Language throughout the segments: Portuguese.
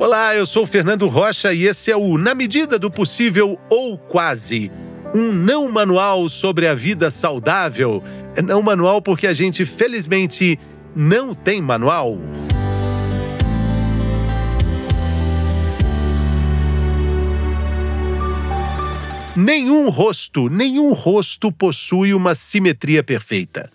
Olá, eu sou Fernando Rocha e esse é o Na Medida do Possível ou Quase. Um não manual sobre a vida saudável. É não manual porque a gente, felizmente, não tem manual. Nenhum rosto, nenhum rosto possui uma simetria perfeita.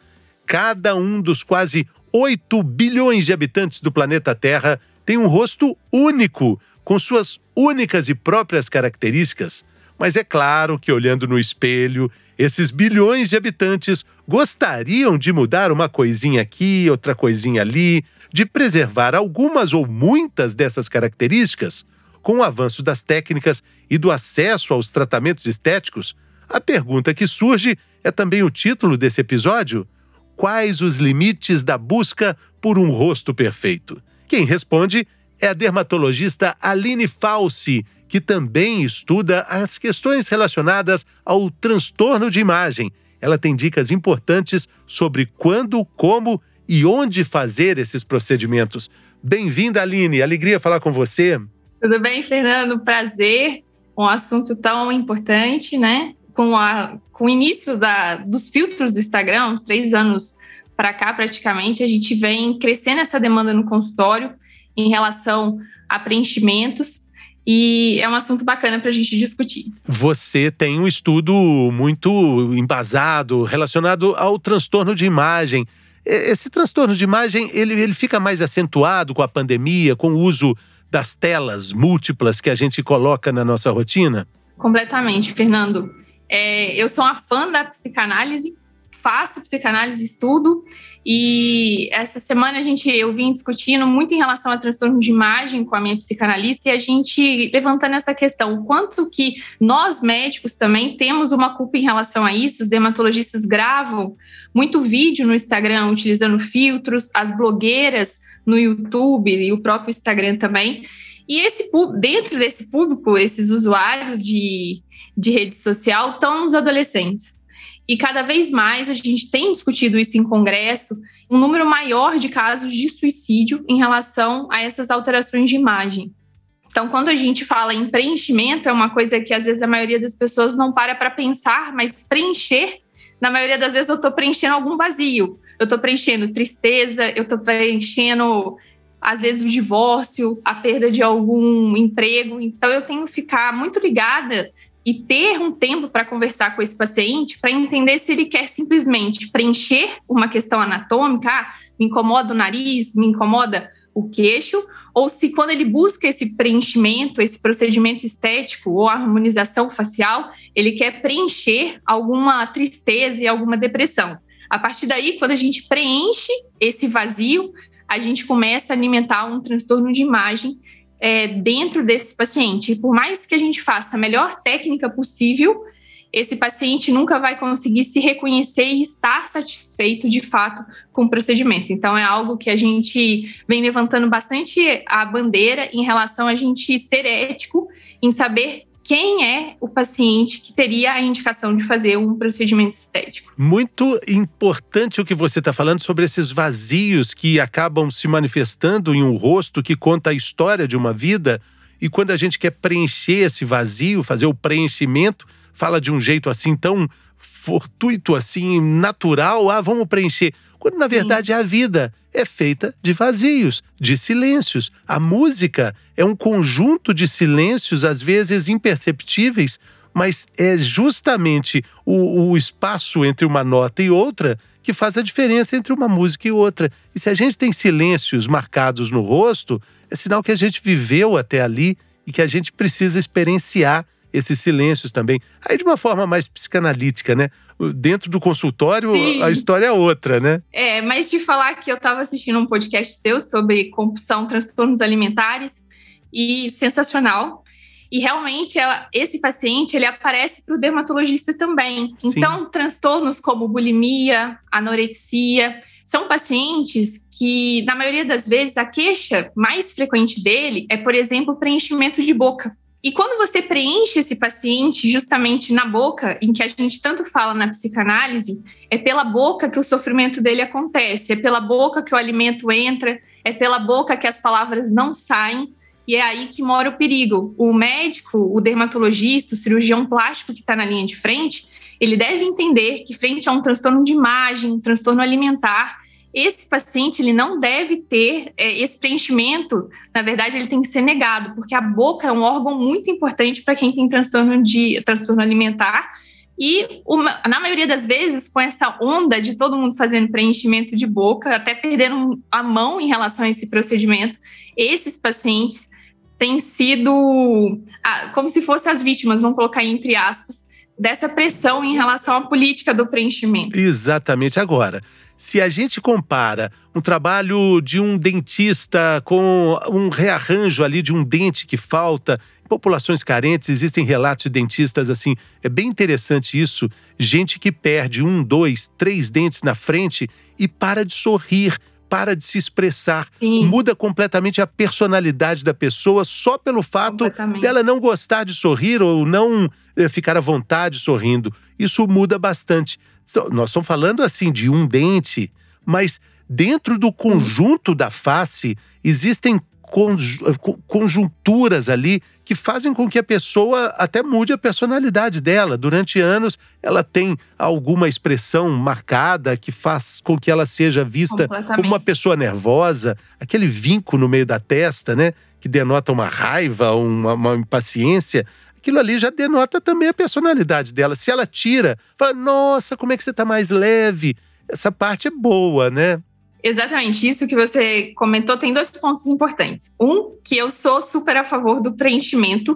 Cada um dos quase 8 bilhões de habitantes do planeta Terra tem um rosto único, com suas únicas e próprias características. Mas é claro que, olhando no espelho, esses bilhões de habitantes gostariam de mudar uma coisinha aqui, outra coisinha ali, de preservar algumas ou muitas dessas características. Com o avanço das técnicas e do acesso aos tratamentos estéticos, a pergunta que surge é também o título desse episódio: Quais os limites da busca por um rosto perfeito? Quem responde é a dermatologista Aline Falsi, que também estuda as questões relacionadas ao transtorno de imagem. Ela tem dicas importantes sobre quando, como e onde fazer esses procedimentos. Bem-vinda, Aline. Alegria falar com você. Tudo bem, Fernando? Prazer. Um assunto tão importante, né? Com, a, com o início da, dos filtros do Instagram, uns três anos para cá, praticamente, a gente vem crescendo essa demanda no consultório em relação a preenchimentos. E é um assunto bacana para a gente discutir. Você tem um estudo muito embasado relacionado ao transtorno de imagem. Esse transtorno de imagem ele, ele fica mais acentuado com a pandemia, com o uso das telas múltiplas que a gente coloca na nossa rotina? Completamente, Fernando. É, eu sou uma fã da psicanálise faço psicanálise, estudo, e essa semana a gente eu vim discutindo muito em relação a transtorno de imagem com a minha psicanalista e a gente levantando essa questão, quanto que nós médicos também temos uma culpa em relação a isso, os dermatologistas gravam muito vídeo no Instagram utilizando filtros, as blogueiras no YouTube e o próprio Instagram também. E esse dentro desse público, esses usuários de, de rede social estão os adolescentes. E cada vez mais a gente tem discutido isso em congresso, um número maior de casos de suicídio em relação a essas alterações de imagem. Então, quando a gente fala em preenchimento, é uma coisa que às vezes a maioria das pessoas não para para pensar, mas preencher, na maioria das vezes eu estou preenchendo algum vazio. Eu estou preenchendo tristeza, eu estou preenchendo às vezes o divórcio, a perda de algum emprego. Então eu tenho que ficar muito ligada e ter um tempo para conversar com esse paciente para entender se ele quer simplesmente preencher uma questão anatômica, ah, me incomoda o nariz, me incomoda o queixo, ou se quando ele busca esse preenchimento, esse procedimento estético ou harmonização facial, ele quer preencher alguma tristeza e alguma depressão. A partir daí, quando a gente preenche esse vazio, a gente começa a alimentar um transtorno de imagem é, dentro desse paciente. E por mais que a gente faça a melhor técnica possível, esse paciente nunca vai conseguir se reconhecer e estar satisfeito de fato com o procedimento. Então, é algo que a gente vem levantando bastante a bandeira em relação a gente ser ético em saber quem é o paciente que teria a indicação de fazer um procedimento estético. Muito importante o que você está falando sobre esses vazios que acabam se manifestando em um rosto que conta a história de uma vida. E quando a gente quer preencher esse vazio, fazer o preenchimento, fala de um jeito assim tão fortuito, assim, natural. Ah, vamos preencher. Quando na verdade Sim. a vida é feita de vazios, de silêncios. A música é um conjunto de silêncios, às vezes imperceptíveis, mas é justamente o, o, espaço entre uma nota e outra que faz a diferença entre uma música e outra. E se a gente tem silêncios marcados no rosto, é sinal que a gente viveu até ali e que a gente precisa experienciar esses silêncios também. Aí de uma forma mais psicanalítica, né? Dentro do consultório, Sim. a história é outra, né? É, mas de falar que eu estava assistindo um podcast seu sobre compulsão, transtornos alimentares, e sensacional. E realmente esse paciente ele aparece para o dermatologista também. Sim. Então, transtornos como bulimia, anorexia, são pacientes que, na maioria das vezes, a queixa mais frequente dele é, por exemplo, preenchimento de boca. E quando você preenche esse paciente justamente na boca, em que a gente tanto fala na psicanálise, é pela boca que o sofrimento dele acontece, é pela boca que o alimento entra, é pela boca que as palavras não saem. E é aí que mora o perigo. O médico, o dermatologista, o cirurgião plástico que está na linha de frente, ele deve entender que frente a um transtorno de imagem, um transtorno alimentar, esse paciente ele não deve ter é, esse preenchimento, na verdade, ele tem que ser negado, porque a boca é um órgão muito importante para quem tem transtorno de transtorno alimentar. E uma, na maioria das vezes, com essa onda de todo mundo fazendo preenchimento de boca, até perdendo a mão em relação a esse procedimento, esses pacientes têm sido como se fossem as vítimas, vamos colocar entre aspas, dessa pressão em relação à política do preenchimento. Exatamente. Agora, se a gente compara um trabalho de um dentista com um rearranjo ali de um dente que falta, em populações carentes, existem relatos de dentistas assim, é bem interessante isso. Gente que perde um, dois, três dentes na frente e para de sorrir para de se expressar. Sim. Muda completamente a personalidade da pessoa só pelo fato dela não gostar de sorrir ou não eh, ficar à vontade sorrindo. Isso muda bastante. Nós estamos falando assim de um dente, mas dentro do conjunto da face existem conjunturas ali que fazem com que a pessoa até mude a personalidade dela. Durante anos, ela tem alguma expressão marcada que faz com que ela seja vista como uma pessoa nervosa, aquele vinco no meio da testa, né? Que denota uma raiva, uma, uma impaciência. Aquilo ali já denota também a personalidade dela. Se ela tira, fala, nossa, como é que você está mais leve? Essa parte é boa, né? Exatamente, isso que você comentou tem dois pontos importantes. Um, que eu sou super a favor do preenchimento,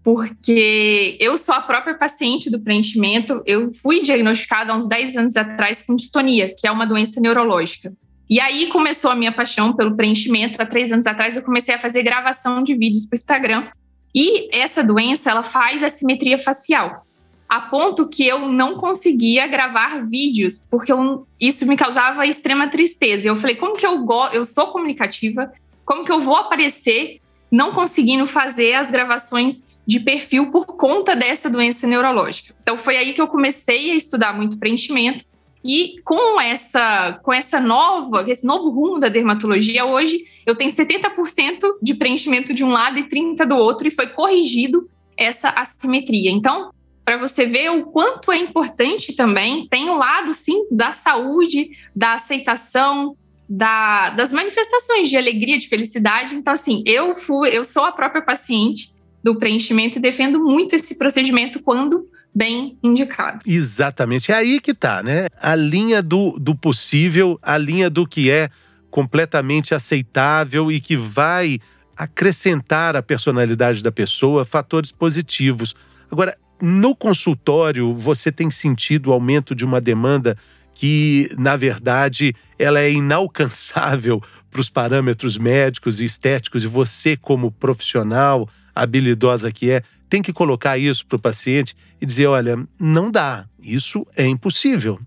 porque eu sou a própria paciente do preenchimento. Eu fui diagnosticada há uns 10 anos atrás com distonia, que é uma doença neurológica. E aí começou a minha paixão pelo preenchimento. Há três anos atrás eu comecei a fazer gravação de vídeos para o Instagram. E essa doença ela faz assimetria facial a ponto que eu não conseguia gravar vídeos, porque eu, isso me causava extrema tristeza. Eu falei, como que eu go eu sou comunicativa, como que eu vou aparecer não conseguindo fazer as gravações de perfil por conta dessa doença neurológica. Então foi aí que eu comecei a estudar muito preenchimento e com essa com essa nova, esse novo rumo da dermatologia, hoje eu tenho 70% de preenchimento de um lado e 30 do outro e foi corrigido essa assimetria. Então, para você ver o quanto é importante também. Tem o lado, sim, da saúde, da aceitação, da, das manifestações de alegria, de felicidade. Então, assim, eu fui, eu sou a própria paciente do preenchimento e defendo muito esse procedimento quando bem indicado. Exatamente. É aí que tá, né? A linha do, do possível, a linha do que é completamente aceitável e que vai acrescentar a personalidade da pessoa fatores positivos. Agora, no consultório, você tem sentido o aumento de uma demanda que, na verdade, ela é inalcançável para os parâmetros médicos e estéticos, e você, como profissional habilidosa que é, tem que colocar isso para o paciente e dizer: olha, não dá, isso é impossível.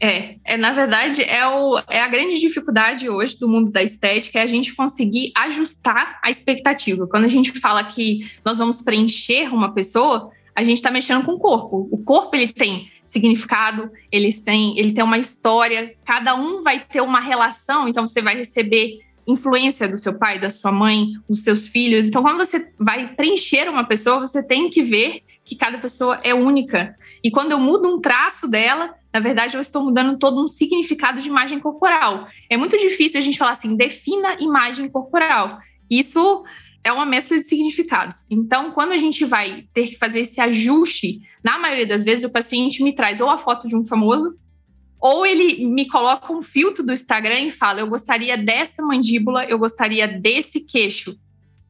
É, é na verdade, é, o, é a grande dificuldade hoje do mundo da estética é a gente conseguir ajustar a expectativa. Quando a gente fala que nós vamos preencher uma pessoa, a gente está mexendo com o corpo. O corpo ele tem significado, eles têm, ele tem uma história, cada um vai ter uma relação, então você vai receber influência do seu pai, da sua mãe, dos seus filhos. Então, quando você vai preencher uma pessoa, você tem que ver que cada pessoa é única. E quando eu mudo um traço dela, na verdade, eu estou mudando todo um significado de imagem corporal. É muito difícil a gente falar assim, defina imagem corporal. Isso é uma mescla de significados. Então, quando a gente vai ter que fazer esse ajuste, na maioria das vezes o paciente me traz ou a foto de um famoso, ou ele me coloca um filtro do Instagram e fala: eu gostaria dessa mandíbula, eu gostaria desse queixo.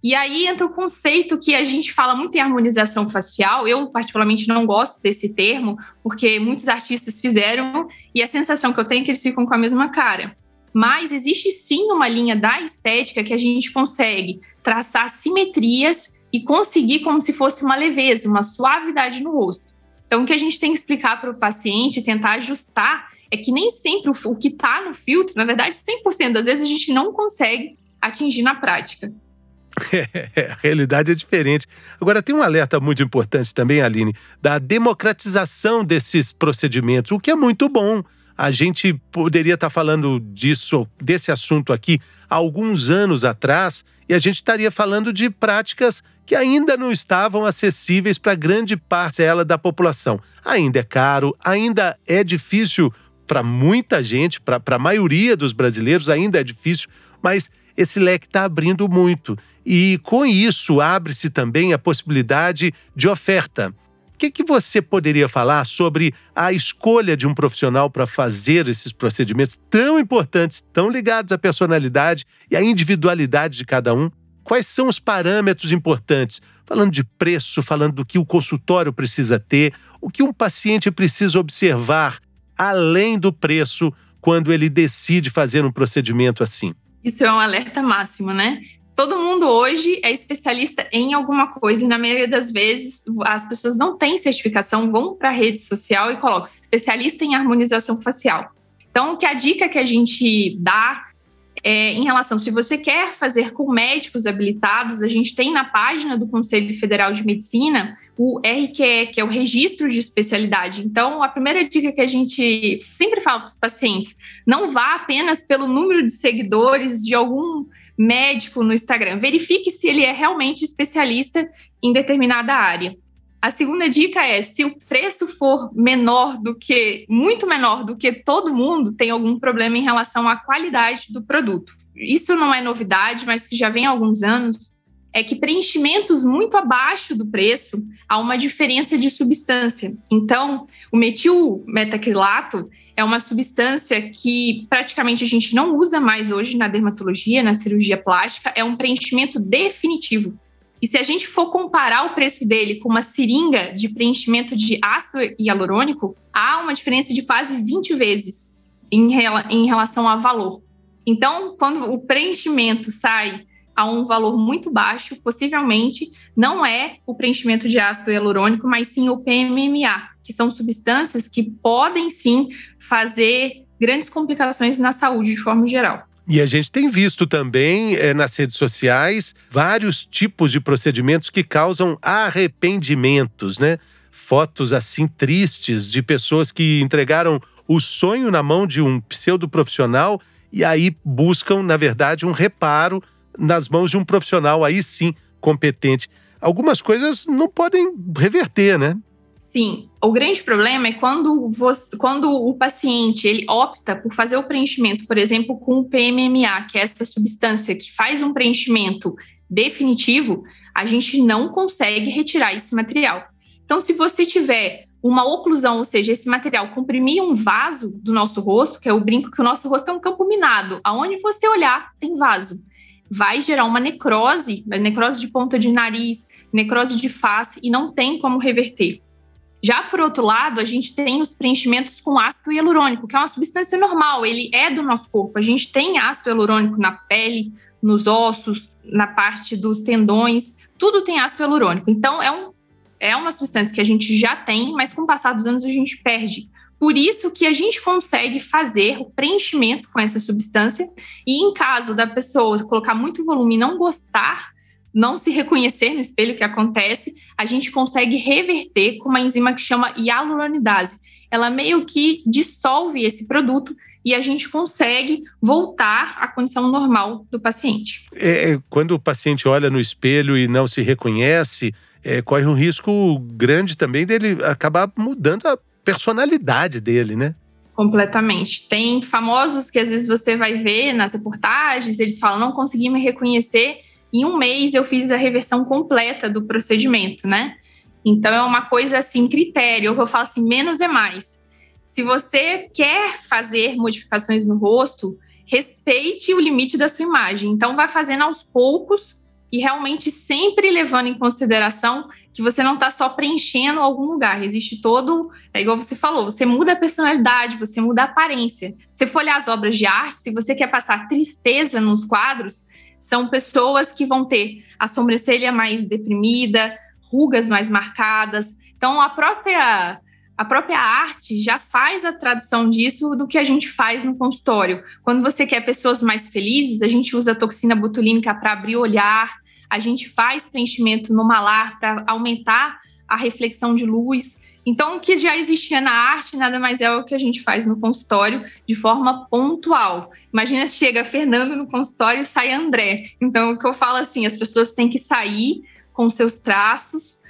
E aí entra o conceito que a gente fala muito em harmonização facial. Eu, particularmente, não gosto desse termo, porque muitos artistas fizeram e a sensação que eu tenho é que eles ficam com a mesma cara. Mas existe sim uma linha da estética que a gente consegue traçar simetrias e conseguir como se fosse uma leveza, uma suavidade no rosto. Então, o que a gente tem que explicar para o paciente, tentar ajustar, é que nem sempre o, o que está no filtro, na verdade, 100% das vezes a gente não consegue atingir na prática. É, a realidade é diferente. Agora, tem um alerta muito importante também, Aline, da democratização desses procedimentos, o que é muito bom. A gente poderia estar falando disso, desse assunto aqui, há alguns anos atrás, e a gente estaria falando de práticas que ainda não estavam acessíveis para grande parcela da população. Ainda é caro, ainda é difícil para muita gente, para a maioria dos brasileiros, ainda é difícil, mas esse leque está abrindo muito. E com isso abre-se também a possibilidade de oferta que, que você poderia falar sobre a escolha de um profissional para fazer esses procedimentos tão importantes, tão ligados à personalidade e à individualidade de cada um? Quais são os parâmetros importantes? Falando de preço, falando do que o consultório precisa ter, o que um paciente precisa observar além do preço quando ele decide fazer um procedimento assim. Isso é um alerta máximo, né? Todo mundo hoje é especialista em alguma coisa e na maioria das vezes as pessoas não têm certificação, vão para a rede social e colocam especialista em harmonização facial. Então, que a dica que a gente dá é, em relação, se você quer fazer com médicos habilitados, a gente tem na página do Conselho Federal de Medicina o RQE, que é o registro de especialidade. Então, a primeira dica que a gente sempre fala para os pacientes: não vá apenas pelo número de seguidores de algum médico no Instagram. Verifique se ele é realmente especialista em determinada área. A segunda dica é: se o preço for menor do que, muito menor do que todo mundo, tem algum problema em relação à qualidade do produto. Isso não é novidade, mas que já vem há alguns anos. É que preenchimentos muito abaixo do preço há uma diferença de substância. Então, o metil metacrilato é uma substância que praticamente a gente não usa mais hoje na dermatologia, na cirurgia plástica, é um preenchimento definitivo. E se a gente for comparar o preço dele com uma seringa de preenchimento de ácido hialurônico, há uma diferença de quase 20 vezes em, em relação a valor. Então, quando o preenchimento sai a um valor muito baixo, possivelmente não é o preenchimento de ácido hialurônico, mas sim o PMMA, que são substâncias que podem sim fazer grandes complicações na saúde de forma geral. E a gente tem visto também é, nas redes sociais vários tipos de procedimentos que causam arrependimentos, né? Fotos assim tristes de pessoas que entregaram o sonho na mão de um pseudo profissional e aí buscam, na verdade, um reparo nas mãos de um profissional aí sim competente. Algumas coisas não podem reverter, né? Sim, o grande problema é quando, você, quando o paciente ele opta por fazer o preenchimento, por exemplo, com o PMMA, que é essa substância que faz um preenchimento definitivo, a gente não consegue retirar esse material. Então, se você tiver uma oclusão, ou seja, esse material comprimir um vaso do nosso rosto, que é o brinco que o nosso rosto é um campo minado, aonde você olhar tem vaso, vai gerar uma necrose, necrose de ponta de nariz, necrose de face e não tem como reverter. Já por outro lado, a gente tem os preenchimentos com ácido hialurônico, que é uma substância normal, ele é do nosso corpo. A gente tem ácido hialurônico na pele, nos ossos, na parte dos tendões, tudo tem ácido hialurônico. Então, é, um, é uma substância que a gente já tem, mas com o passar dos anos a gente perde. Por isso que a gente consegue fazer o preenchimento com essa substância e em caso da pessoa colocar muito volume e não gostar não se reconhecer no espelho que acontece, a gente consegue reverter com uma enzima que chama hialuronidase. Ela meio que dissolve esse produto e a gente consegue voltar à condição normal do paciente. É, é quando o paciente olha no espelho e não se reconhece, é, corre um risco grande também dele acabar mudando a personalidade dele, né? Completamente. Tem famosos que às vezes você vai ver nas reportagens, eles falam: não consegui me reconhecer em um mês eu fiz a reversão completa do procedimento, né? Então é uma coisa assim, critério, eu falo assim, menos é mais. Se você quer fazer modificações no rosto, respeite o limite da sua imagem. Então vai fazendo aos poucos e realmente sempre levando em consideração que você não está só preenchendo algum lugar. Existe todo, é igual você falou, você muda a personalidade, você muda a aparência. Se for olhar as obras de arte, se você quer passar tristeza nos quadros, são pessoas que vão ter a sobrancelha mais deprimida, rugas mais marcadas. Então, a própria a própria arte já faz a tradução disso do que a gente faz no consultório. Quando você quer pessoas mais felizes, a gente usa a toxina botulínica para abrir o olhar, a gente faz preenchimento no malar para aumentar a reflexão de luz. Então, o que já existia na arte nada mais é o que a gente faz no consultório de forma pontual. Imagina chega Fernando no consultório e sai André. Então, o que eu falo assim, as pessoas têm que sair com seus traços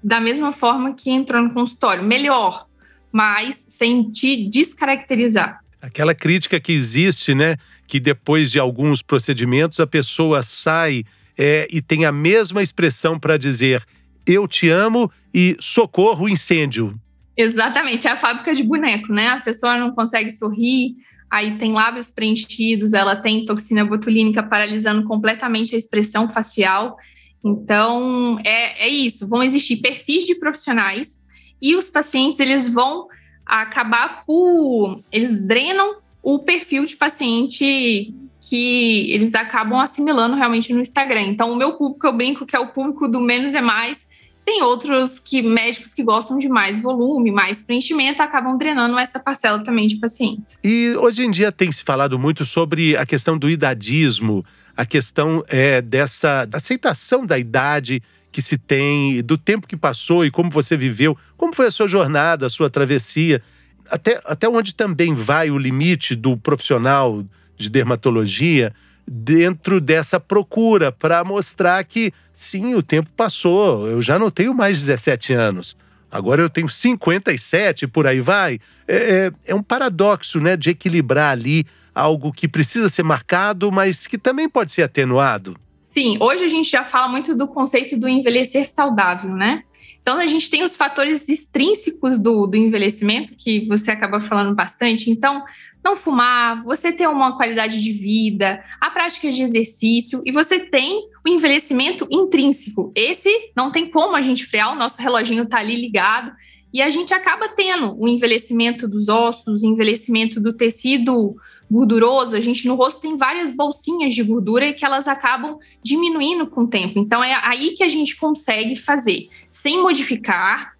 da mesma forma que entrou no consultório, melhor, mas sem te descaracterizar. Aquela crítica que existe, né? Que depois de alguns procedimentos a pessoa sai é, e tem a mesma expressão para dizer eu te amo e socorro incêndio. Exatamente, é a fábrica de boneco, né? A pessoa não consegue sorrir, aí tem lábios preenchidos, ela tem toxina botulínica paralisando completamente a expressão facial. Então, é, é isso, vão existir perfis de profissionais e os pacientes, eles vão acabar por... Eles drenam o perfil de paciente que eles acabam assimilando realmente no Instagram. Então, o meu público, eu brinco que é o público do menos é mais, tem outros que médicos que gostam de mais volume, mais preenchimento, acabam drenando essa parcela também de pacientes. E hoje em dia tem se falado muito sobre a questão do idadismo, a questão é, dessa aceitação da idade que se tem, do tempo que passou e como você viveu, como foi a sua jornada, a sua travessia, até, até onde também vai o limite do profissional de dermatologia dentro dessa procura para mostrar que sim, o tempo passou, eu já não tenho mais 17 anos. Agora eu tenho 57, por aí vai. É, é, é um paradoxo, né, de equilibrar ali algo que precisa ser marcado, mas que também pode ser atenuado. Sim, hoje a gente já fala muito do conceito do envelhecer saudável, né? Então a gente tem os fatores extrínsecos do, do envelhecimento, que você acaba falando bastante. Então, não fumar, você ter uma qualidade de vida, a prática de exercício e você tem o envelhecimento intrínseco. Esse não tem como a gente frear, o nosso reloginho está ali ligado e a gente acaba tendo o envelhecimento dos ossos, o envelhecimento do tecido gorduroso. A gente no rosto tem várias bolsinhas de gordura que elas acabam diminuindo com o tempo. Então é aí que a gente consegue fazer, sem modificar,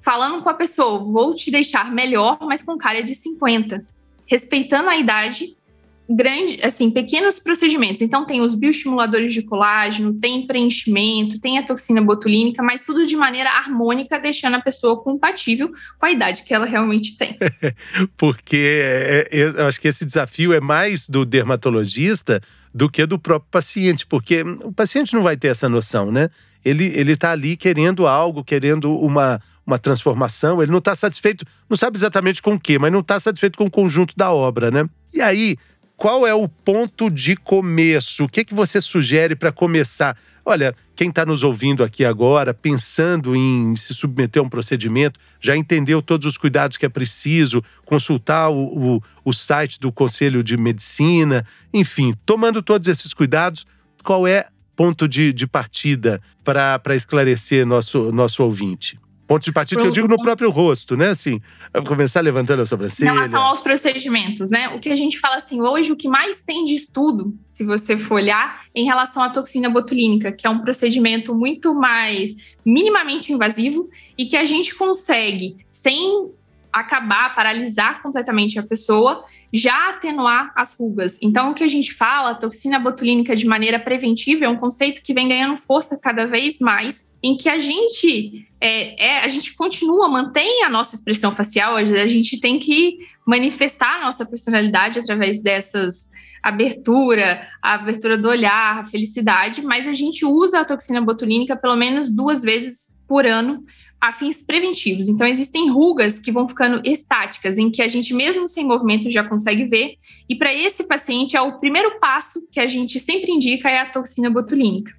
falando com a pessoa, vou te deixar melhor, mas com cara de 50 respeitando a idade, grande, assim, pequenos procedimentos. Então tem os bioestimuladores de colágeno, tem preenchimento, tem a toxina botulínica, mas tudo de maneira harmônica, deixando a pessoa compatível com a idade que ela realmente tem. Porque é, é, eu acho que esse desafio é mais do dermatologista do que do próprio paciente, porque o paciente não vai ter essa noção, né? Ele ele está ali querendo algo, querendo uma uma transformação, ele não está satisfeito, não sabe exatamente com o quê, mas não está satisfeito com o conjunto da obra, né? E aí, qual é o ponto de começo? O que, que você sugere para começar? Olha, quem está nos ouvindo aqui agora, pensando em se submeter a um procedimento, já entendeu todos os cuidados que é preciso, consultar o, o, o site do Conselho de Medicina, enfim, tomando todos esses cuidados, qual é ponto de, de partida para esclarecer nosso, nosso ouvinte? Ponto de partida que eu digo no próprio rosto, né? Assim, começar levantando a sobrancelha. Em relação aos procedimentos, né? O que a gente fala assim, hoje o que mais tem de estudo, se você for olhar, em relação à toxina botulínica, que é um procedimento muito mais minimamente invasivo e que a gente consegue, sem acabar, paralisar completamente a pessoa, já atenuar as rugas. Então, o que a gente fala, a toxina botulínica de maneira preventiva é um conceito que vem ganhando força cada vez mais, em que a gente é, é, a gente continua, mantém a nossa expressão facial, a gente tem que manifestar a nossa personalidade através dessas abertura, a abertura do olhar, a felicidade, mas a gente usa a toxina botulínica pelo menos duas vezes por ano a fins preventivos. Então, existem rugas que vão ficando estáticas, em que a gente, mesmo sem movimento, já consegue ver. E para esse paciente, é o primeiro passo que a gente sempre indica é a toxina botulínica.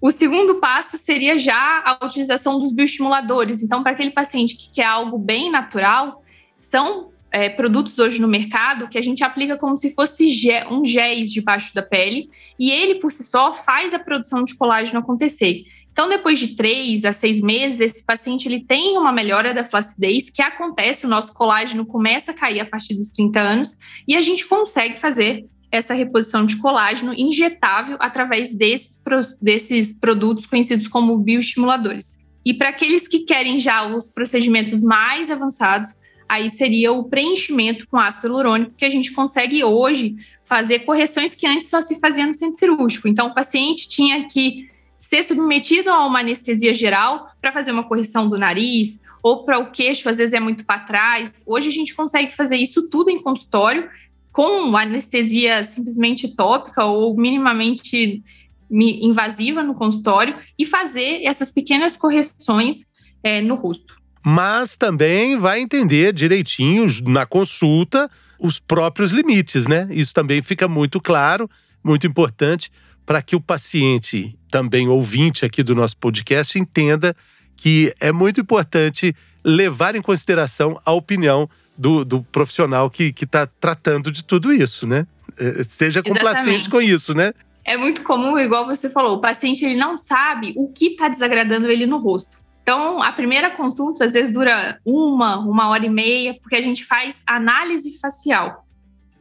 O segundo passo seria já a utilização dos bioestimuladores. Então, para aquele paciente que quer algo bem natural, são é, produtos hoje no mercado que a gente aplica como se fosse um géis debaixo da pele e ele, por si só, faz a produção de colágeno acontecer. Então, depois de três a seis meses, esse paciente ele tem uma melhora da flacidez que acontece, o nosso colágeno começa a cair a partir dos 30 anos e a gente consegue fazer essa reposição de colágeno injetável através desses, desses produtos conhecidos como bioestimuladores. E para aqueles que querem já os procedimentos mais avançados, aí seria o preenchimento com ácido hialurônico, que a gente consegue hoje fazer correções que antes só se fazia no centro cirúrgico. Então, o paciente tinha que ser submetido a uma anestesia geral para fazer uma correção do nariz ou para o queixo, às vezes é muito para trás. Hoje a gente consegue fazer isso tudo em consultório, com anestesia simplesmente tópica ou minimamente invasiva no consultório, e fazer essas pequenas correções é, no rosto. Mas também vai entender direitinho na consulta os próprios limites, né? Isso também fica muito claro, muito importante para que o paciente, também ouvinte aqui do nosso podcast, entenda que é muito importante levar em consideração a opinião do, do profissional que está tratando de tudo isso, né? É, seja complacente com isso, né? É muito comum, igual você falou, o paciente ele não sabe o que está desagradando ele no rosto. Então, a primeira consulta às vezes dura uma, uma hora e meia, porque a gente faz análise facial.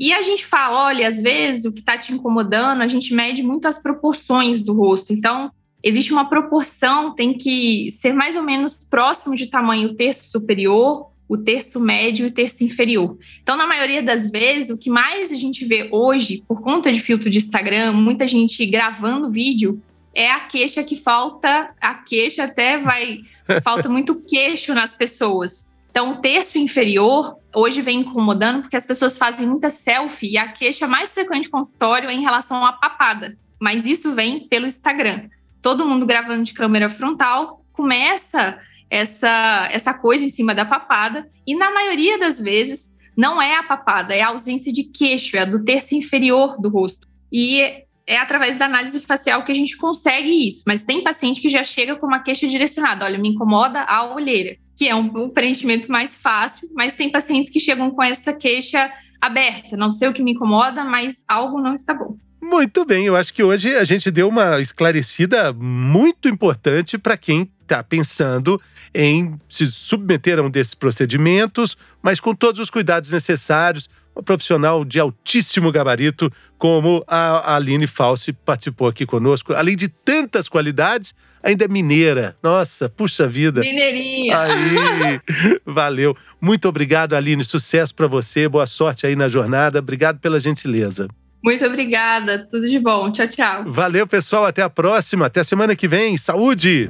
E a gente fala, olha, às vezes o que está te incomodando, a gente mede muito as proporções do rosto. Então, existe uma proporção, tem que ser mais ou menos próximo de tamanho o terço superior, o terço médio e o terço inferior. Então, na maioria das vezes, o que mais a gente vê hoje, por conta de filtro de Instagram, muita gente gravando vídeo, é a queixa que falta, a queixa até vai, falta muito queixo nas pessoas. Então, o terço inferior hoje vem incomodando porque as pessoas fazem muita selfie e a queixa mais frequente consultório é em relação à papada. Mas isso vem pelo Instagram todo mundo gravando de câmera frontal, começa essa, essa coisa em cima da papada, e na maioria das vezes não é a papada, é a ausência de queixo, é a do terço inferior do rosto. E é através da análise facial que a gente consegue isso, mas tem paciente que já chega com uma queixa direcionada, olha, me incomoda a olheira, que é um, preenchimento mais fácil, mas tem pacientes que chegam com essa queixa aberta, não sei o que me incomoda, mas algo não está bom. Muito bem, eu acho que hoje a gente deu uma esclarecida muito importante para quem está pensando em se submeter a um desses procedimentos, mas com todos os cuidados necessários. Uma profissional de altíssimo gabarito, como a Aline Falsi participou aqui conosco. Além de tantas qualidades, ainda é mineira. Nossa, puxa vida. Mineirinha. Aí, valeu. Muito obrigado, Aline. Sucesso para você. Boa sorte aí na jornada. Obrigado pela gentileza. Muito obrigada, tudo de bom. Tchau, tchau. Valeu, pessoal. Até a próxima. Até a semana que vem. Saúde!